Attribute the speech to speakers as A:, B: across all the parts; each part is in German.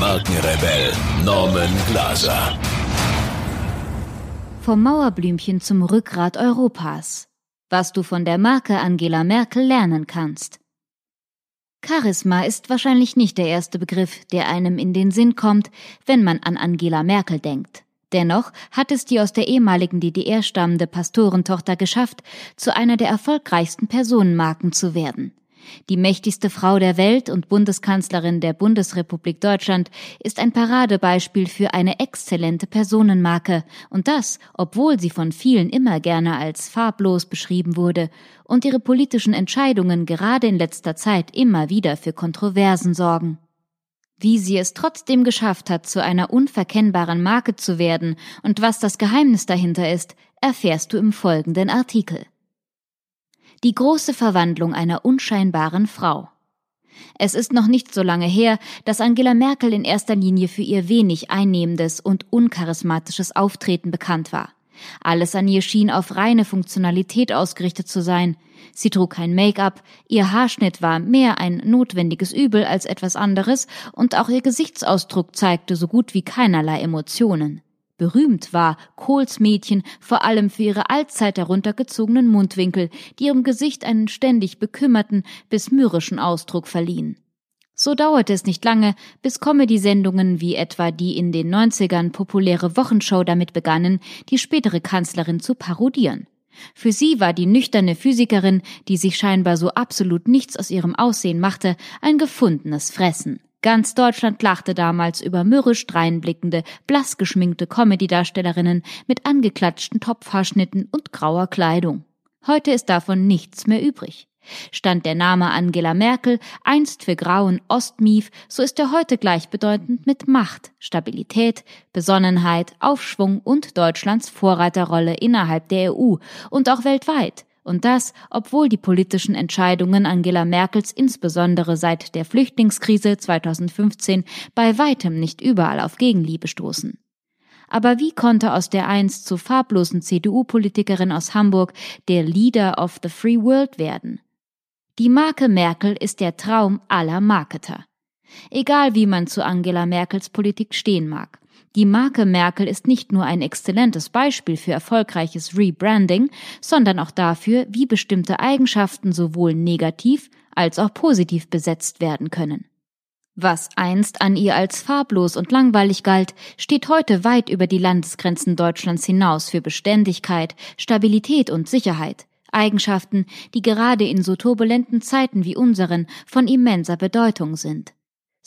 A: Markenrebell Norman Glaser.
B: Vom Mauerblümchen zum Rückgrat Europas. Was du von der Marke Angela Merkel lernen kannst. Charisma ist wahrscheinlich nicht der erste Begriff, der einem in den Sinn kommt, wenn man an Angela Merkel denkt. Dennoch hat es die aus der ehemaligen DDR stammende Pastorentochter geschafft, zu einer der erfolgreichsten Personenmarken zu werden. Die mächtigste Frau der Welt und Bundeskanzlerin der Bundesrepublik Deutschland ist ein Paradebeispiel für eine exzellente Personenmarke, und das, obwohl sie von vielen immer gerne als farblos beschrieben wurde und ihre politischen Entscheidungen gerade in letzter Zeit immer wieder für Kontroversen sorgen. Wie sie es trotzdem geschafft hat, zu einer unverkennbaren Marke zu werden und was das Geheimnis dahinter ist, erfährst du im folgenden Artikel. Die große Verwandlung einer unscheinbaren Frau. Es ist noch nicht so lange her, dass Angela Merkel in erster Linie für ihr wenig einnehmendes und uncharismatisches Auftreten bekannt war. Alles an ihr schien auf reine Funktionalität ausgerichtet zu sein. Sie trug kein Make-up, ihr Haarschnitt war mehr ein notwendiges Übel als etwas anderes, und auch ihr Gesichtsausdruck zeigte so gut wie keinerlei Emotionen. Berühmt war Kohls Mädchen vor allem für ihre allzeit heruntergezogenen Mundwinkel, die ihrem Gesicht einen ständig bekümmerten bis mürrischen Ausdruck verliehen. So dauerte es nicht lange, bis Comedy-Sendungen wie etwa die in den 90ern populäre Wochenshow damit begannen, die spätere Kanzlerin zu parodieren. Für sie war die nüchterne Physikerin, die sich scheinbar so absolut nichts aus ihrem Aussehen machte, ein gefundenes Fressen. Ganz Deutschland lachte damals über mürrisch dreinblickende, blass geschminkte Comedy-Darstellerinnen mit angeklatschten Topfhaarschnitten und grauer Kleidung. Heute ist davon nichts mehr übrig. Stand der Name Angela Merkel einst für grauen Ostmief, so ist er heute gleichbedeutend mit Macht, Stabilität, Besonnenheit, Aufschwung und Deutschlands Vorreiterrolle innerhalb der EU und auch weltweit. Und das, obwohl die politischen Entscheidungen Angela Merkels insbesondere seit der Flüchtlingskrise 2015 bei weitem nicht überall auf Gegenliebe stoßen. Aber wie konnte aus der einst zu farblosen CDU-Politikerin aus Hamburg der Leader of the Free World werden? Die Marke Merkel ist der Traum aller Marketer. Egal wie man zu Angela Merkels Politik stehen mag. Die Marke Merkel ist nicht nur ein exzellentes Beispiel für erfolgreiches Rebranding, sondern auch dafür, wie bestimmte Eigenschaften sowohl negativ als auch positiv besetzt werden können. Was einst an ihr als farblos und langweilig galt, steht heute weit über die Landesgrenzen Deutschlands hinaus für Beständigkeit, Stabilität und Sicherheit. Eigenschaften, die gerade in so turbulenten Zeiten wie unseren von immenser Bedeutung sind.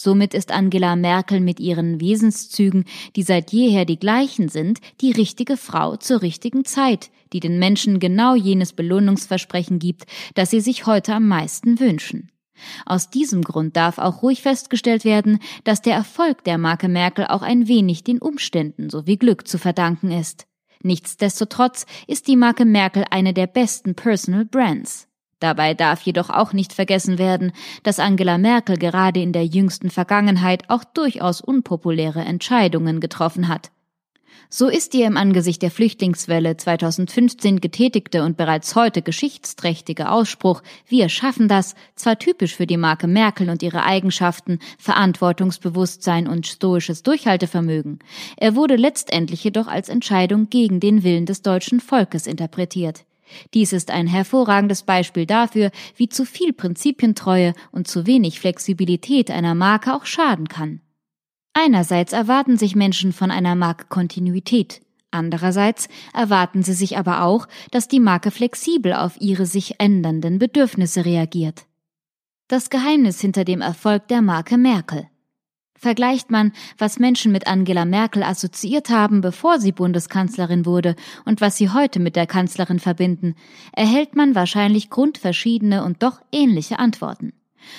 B: Somit ist Angela Merkel mit ihren Wesenszügen, die seit jeher die gleichen sind, die richtige Frau zur richtigen Zeit, die den Menschen genau jenes Belohnungsversprechen gibt, das sie sich heute am meisten wünschen. Aus diesem Grund darf auch ruhig festgestellt werden, dass der Erfolg der Marke Merkel auch ein wenig den Umständen sowie Glück zu verdanken ist. Nichtsdestotrotz ist die Marke Merkel eine der besten Personal Brands. Dabei darf jedoch auch nicht vergessen werden, dass Angela Merkel gerade in der jüngsten Vergangenheit auch durchaus unpopuläre Entscheidungen getroffen hat. So ist ihr im Angesicht der Flüchtlingswelle 2015 getätigte und bereits heute geschichtsträchtige Ausspruch Wir schaffen das zwar typisch für die Marke Merkel und ihre Eigenschaften Verantwortungsbewusstsein und stoisches Durchhaltevermögen. Er wurde letztendlich jedoch als Entscheidung gegen den Willen des deutschen Volkes interpretiert. Dies ist ein hervorragendes Beispiel dafür, wie zu viel Prinzipientreue und zu wenig Flexibilität einer Marke auch schaden kann. Einerseits erwarten sich Menschen von einer Marke Kontinuität, andererseits erwarten sie sich aber auch, dass die Marke flexibel auf ihre sich ändernden Bedürfnisse reagiert. Das Geheimnis hinter dem Erfolg der Marke Merkel. Vergleicht man, was Menschen mit Angela Merkel assoziiert haben, bevor sie Bundeskanzlerin wurde, und was sie heute mit der Kanzlerin verbinden, erhält man wahrscheinlich grundverschiedene und doch ähnliche Antworten.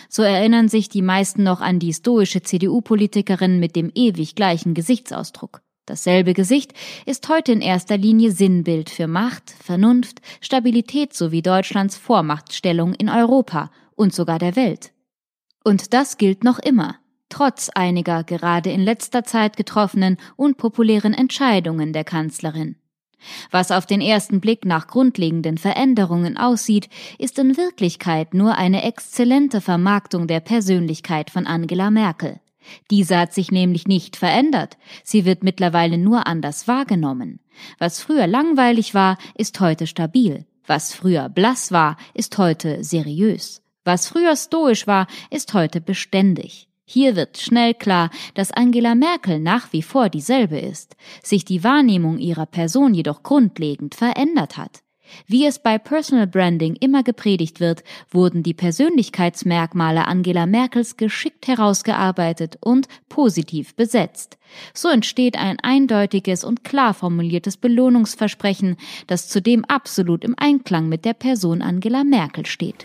B: So erinnern sich die meisten noch an die stoische CDU-Politikerin mit dem ewig gleichen Gesichtsausdruck. Dasselbe Gesicht ist heute in erster Linie Sinnbild für Macht, Vernunft, Stabilität sowie Deutschlands Vormachtstellung in Europa und sogar der Welt. Und das gilt noch immer, trotz einiger gerade in letzter Zeit getroffenen unpopulären Entscheidungen der Kanzlerin. Was auf den ersten Blick nach grundlegenden Veränderungen aussieht, ist in Wirklichkeit nur eine exzellente Vermarktung der Persönlichkeit von Angela Merkel. Diese hat sich nämlich nicht verändert, sie wird mittlerweile nur anders wahrgenommen. Was früher langweilig war, ist heute stabil. Was früher blass war, ist heute seriös. Was früher stoisch war, ist heute beständig. Hier wird schnell klar, dass Angela Merkel nach wie vor dieselbe ist, sich die Wahrnehmung ihrer Person jedoch grundlegend verändert hat. Wie es bei Personal Branding immer gepredigt wird, wurden die Persönlichkeitsmerkmale Angela Merkels geschickt herausgearbeitet und positiv besetzt. So entsteht ein eindeutiges und klar formuliertes Belohnungsversprechen, das zudem absolut im Einklang mit der Person Angela Merkel steht.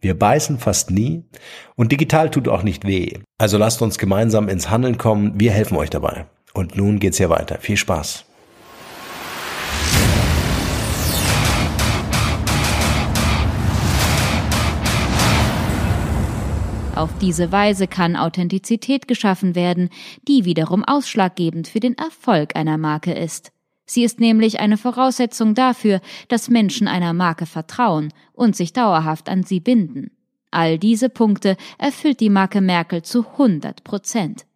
C: Wir beißen fast nie und digital tut auch nicht weh. Also lasst uns gemeinsam ins Handeln kommen. Wir helfen euch dabei. Und nun geht's hier weiter. Viel Spaß.
B: Auf diese Weise kann Authentizität geschaffen werden, die wiederum ausschlaggebend für den Erfolg einer Marke ist. Sie ist nämlich eine Voraussetzung dafür, dass Menschen einer Marke vertrauen und sich dauerhaft an sie binden. All diese Punkte erfüllt die Marke Merkel zu 100 Prozent.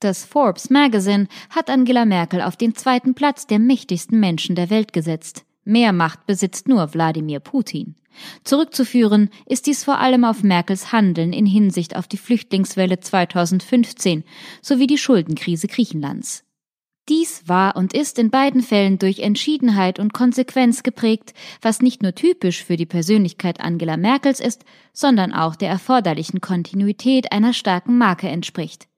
B: Das Forbes Magazine hat Angela Merkel auf den zweiten Platz der mächtigsten Menschen der Welt gesetzt. Mehr Macht besitzt nur Wladimir Putin. Zurückzuführen ist dies vor allem auf Merkels Handeln in Hinsicht auf die Flüchtlingswelle 2015 sowie die Schuldenkrise Griechenlands. Dies war und ist in beiden Fällen durch Entschiedenheit und Konsequenz geprägt, was nicht nur typisch für die Persönlichkeit Angela Merkels ist, sondern auch der erforderlichen Kontinuität einer starken Marke entspricht.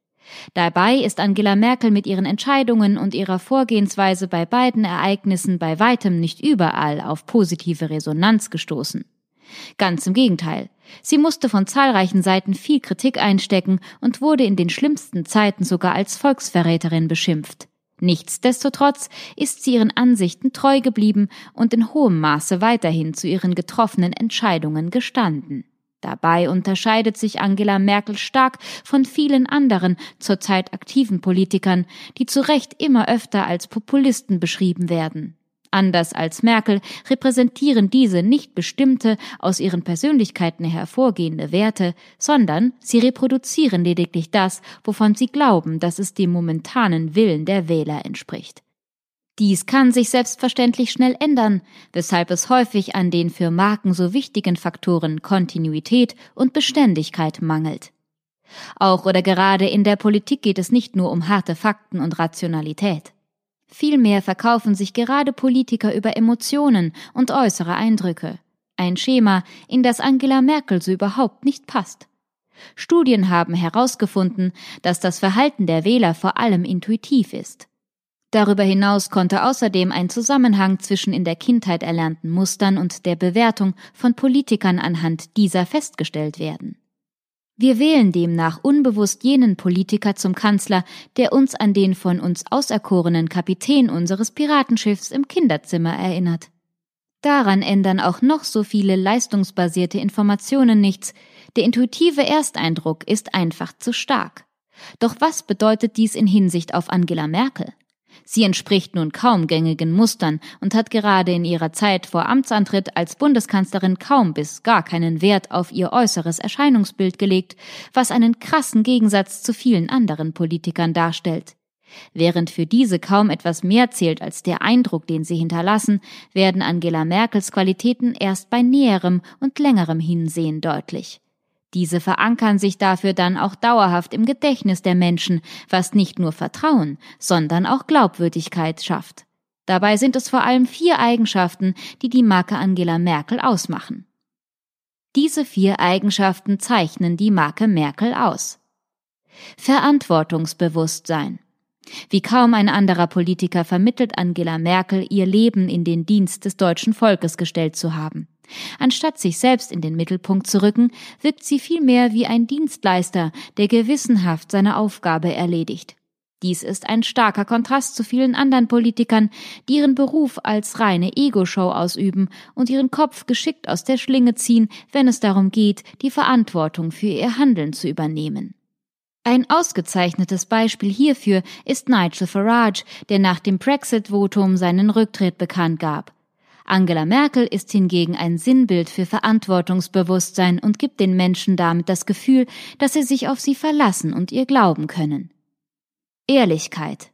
B: Dabei ist Angela Merkel mit ihren Entscheidungen und ihrer Vorgehensweise bei beiden Ereignissen bei weitem nicht überall auf positive Resonanz gestoßen. Ganz im Gegenteil. Sie musste von zahlreichen Seiten viel Kritik einstecken und wurde in den schlimmsten Zeiten sogar als Volksverräterin beschimpft. Nichtsdestotrotz ist sie ihren Ansichten treu geblieben und in hohem Maße weiterhin zu ihren getroffenen Entscheidungen gestanden. Dabei unterscheidet sich Angela Merkel stark von vielen anderen zurzeit aktiven Politikern, die zu Recht immer öfter als Populisten beschrieben werden. Anders als Merkel repräsentieren diese nicht bestimmte, aus ihren Persönlichkeiten hervorgehende Werte, sondern sie reproduzieren lediglich das, wovon sie glauben, dass es dem momentanen Willen der Wähler entspricht. Dies kann sich selbstverständlich schnell ändern, weshalb es häufig an den für Marken so wichtigen Faktoren Kontinuität und Beständigkeit mangelt. Auch oder gerade in der Politik geht es nicht nur um harte Fakten und Rationalität. Vielmehr verkaufen sich gerade Politiker über Emotionen und äußere Eindrücke. Ein Schema, in das Angela Merkel so überhaupt nicht passt. Studien haben herausgefunden, dass das Verhalten der Wähler vor allem intuitiv ist. Darüber hinaus konnte außerdem ein Zusammenhang zwischen in der Kindheit erlernten Mustern und der Bewertung von Politikern anhand dieser festgestellt werden. Wir wählen demnach unbewusst jenen Politiker zum Kanzler, der uns an den von uns auserkorenen Kapitän unseres Piratenschiffs im Kinderzimmer erinnert. Daran ändern auch noch so viele leistungsbasierte Informationen nichts, der intuitive Ersteindruck ist einfach zu stark. Doch was bedeutet dies in Hinsicht auf Angela Merkel? Sie entspricht nun kaum gängigen Mustern und hat gerade in ihrer Zeit vor Amtsantritt als Bundeskanzlerin kaum bis gar keinen Wert auf ihr äußeres Erscheinungsbild gelegt, was einen krassen Gegensatz zu vielen anderen Politikern darstellt. Während für diese kaum etwas mehr zählt als der Eindruck, den sie hinterlassen, werden Angela Merkels Qualitäten erst bei näherem und längerem Hinsehen deutlich. Diese verankern sich dafür dann auch dauerhaft im Gedächtnis der Menschen, was nicht nur Vertrauen, sondern auch Glaubwürdigkeit schafft. Dabei sind es vor allem vier Eigenschaften, die die Marke Angela Merkel ausmachen. Diese vier Eigenschaften zeichnen die Marke Merkel aus. Verantwortungsbewusstsein. Wie kaum ein anderer Politiker vermittelt Angela Merkel, ihr Leben in den Dienst des deutschen Volkes gestellt zu haben. Anstatt sich selbst in den Mittelpunkt zu rücken, wirkt sie vielmehr wie ein Dienstleister, der gewissenhaft seine Aufgabe erledigt. Dies ist ein starker Kontrast zu vielen anderen Politikern, die ihren Beruf als reine Ego-Show ausüben und ihren Kopf geschickt aus der Schlinge ziehen, wenn es darum geht, die Verantwortung für ihr Handeln zu übernehmen. Ein ausgezeichnetes Beispiel hierfür ist Nigel Farage, der nach dem Brexit-Votum seinen Rücktritt bekannt gab. Angela Merkel ist hingegen ein Sinnbild für Verantwortungsbewusstsein und gibt den Menschen damit das Gefühl, dass sie sich auf sie verlassen und ihr glauben können. Ehrlichkeit.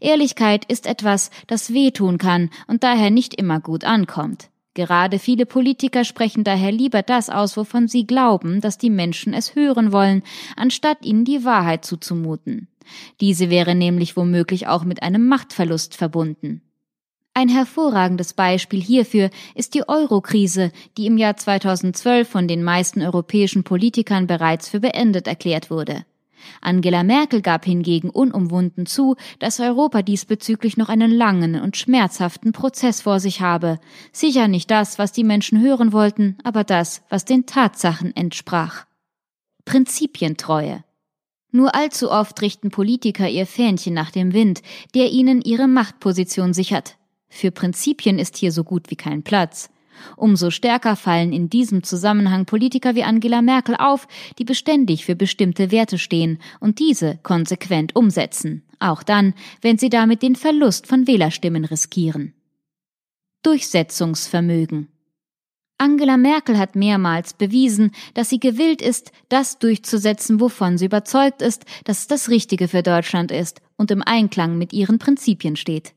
B: Ehrlichkeit ist etwas, das wehtun kann und daher nicht immer gut ankommt. Gerade viele Politiker sprechen daher lieber das aus, wovon sie glauben, dass die Menschen es hören wollen, anstatt ihnen die Wahrheit zuzumuten. Diese wäre nämlich womöglich auch mit einem Machtverlust verbunden. Ein hervorragendes Beispiel hierfür ist die Euro-Krise, die im Jahr 2012 von den meisten europäischen Politikern bereits für beendet erklärt wurde. Angela Merkel gab hingegen unumwunden zu, dass Europa diesbezüglich noch einen langen und schmerzhaften Prozess vor sich habe. Sicher nicht das, was die Menschen hören wollten, aber das, was den Tatsachen entsprach. Prinzipientreue. Nur allzu oft richten Politiker ihr Fähnchen nach dem Wind, der ihnen ihre Machtposition sichert. Für Prinzipien ist hier so gut wie kein Platz. Umso stärker fallen in diesem Zusammenhang Politiker wie Angela Merkel auf, die beständig für bestimmte Werte stehen und diese konsequent umsetzen, auch dann, wenn sie damit den Verlust von Wählerstimmen riskieren. Durchsetzungsvermögen Angela Merkel hat mehrmals bewiesen, dass sie gewillt ist, das durchzusetzen, wovon sie überzeugt ist, dass es das Richtige für Deutschland ist und im Einklang mit ihren Prinzipien steht.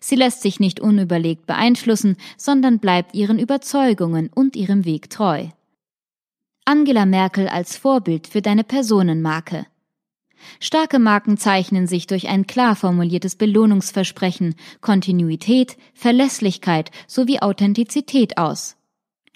B: Sie lässt sich nicht unüberlegt beeinflussen, sondern bleibt ihren Überzeugungen und ihrem Weg treu. Angela Merkel als Vorbild für deine Personenmarke. Starke Marken zeichnen sich durch ein klar formuliertes Belohnungsversprechen, Kontinuität, Verlässlichkeit sowie Authentizität aus.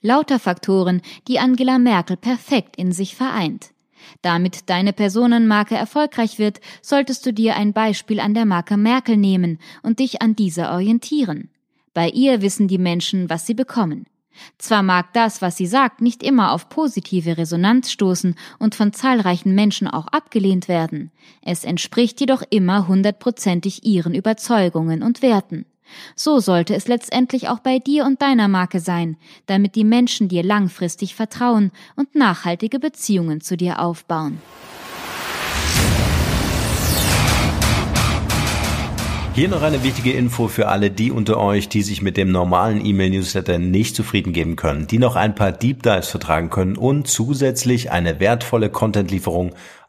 B: Lauter Faktoren, die Angela Merkel perfekt in sich vereint. Damit deine Personenmarke erfolgreich wird, solltest du dir ein Beispiel an der Marke Merkel nehmen und dich an dieser orientieren. Bei ihr wissen die Menschen, was sie bekommen. Zwar mag das, was sie sagt, nicht immer auf positive Resonanz stoßen und von zahlreichen Menschen auch abgelehnt werden, es entspricht jedoch immer hundertprozentig ihren Überzeugungen und Werten. So sollte es letztendlich auch bei dir und deiner Marke sein, damit die Menschen dir langfristig vertrauen und nachhaltige Beziehungen zu dir aufbauen.
C: Hier noch eine wichtige Info für alle die unter euch, die sich mit dem normalen E-Mail-Newsletter nicht zufrieden geben können, die noch ein paar Deep Dives vertragen können und zusätzlich eine wertvolle Content-Lieferung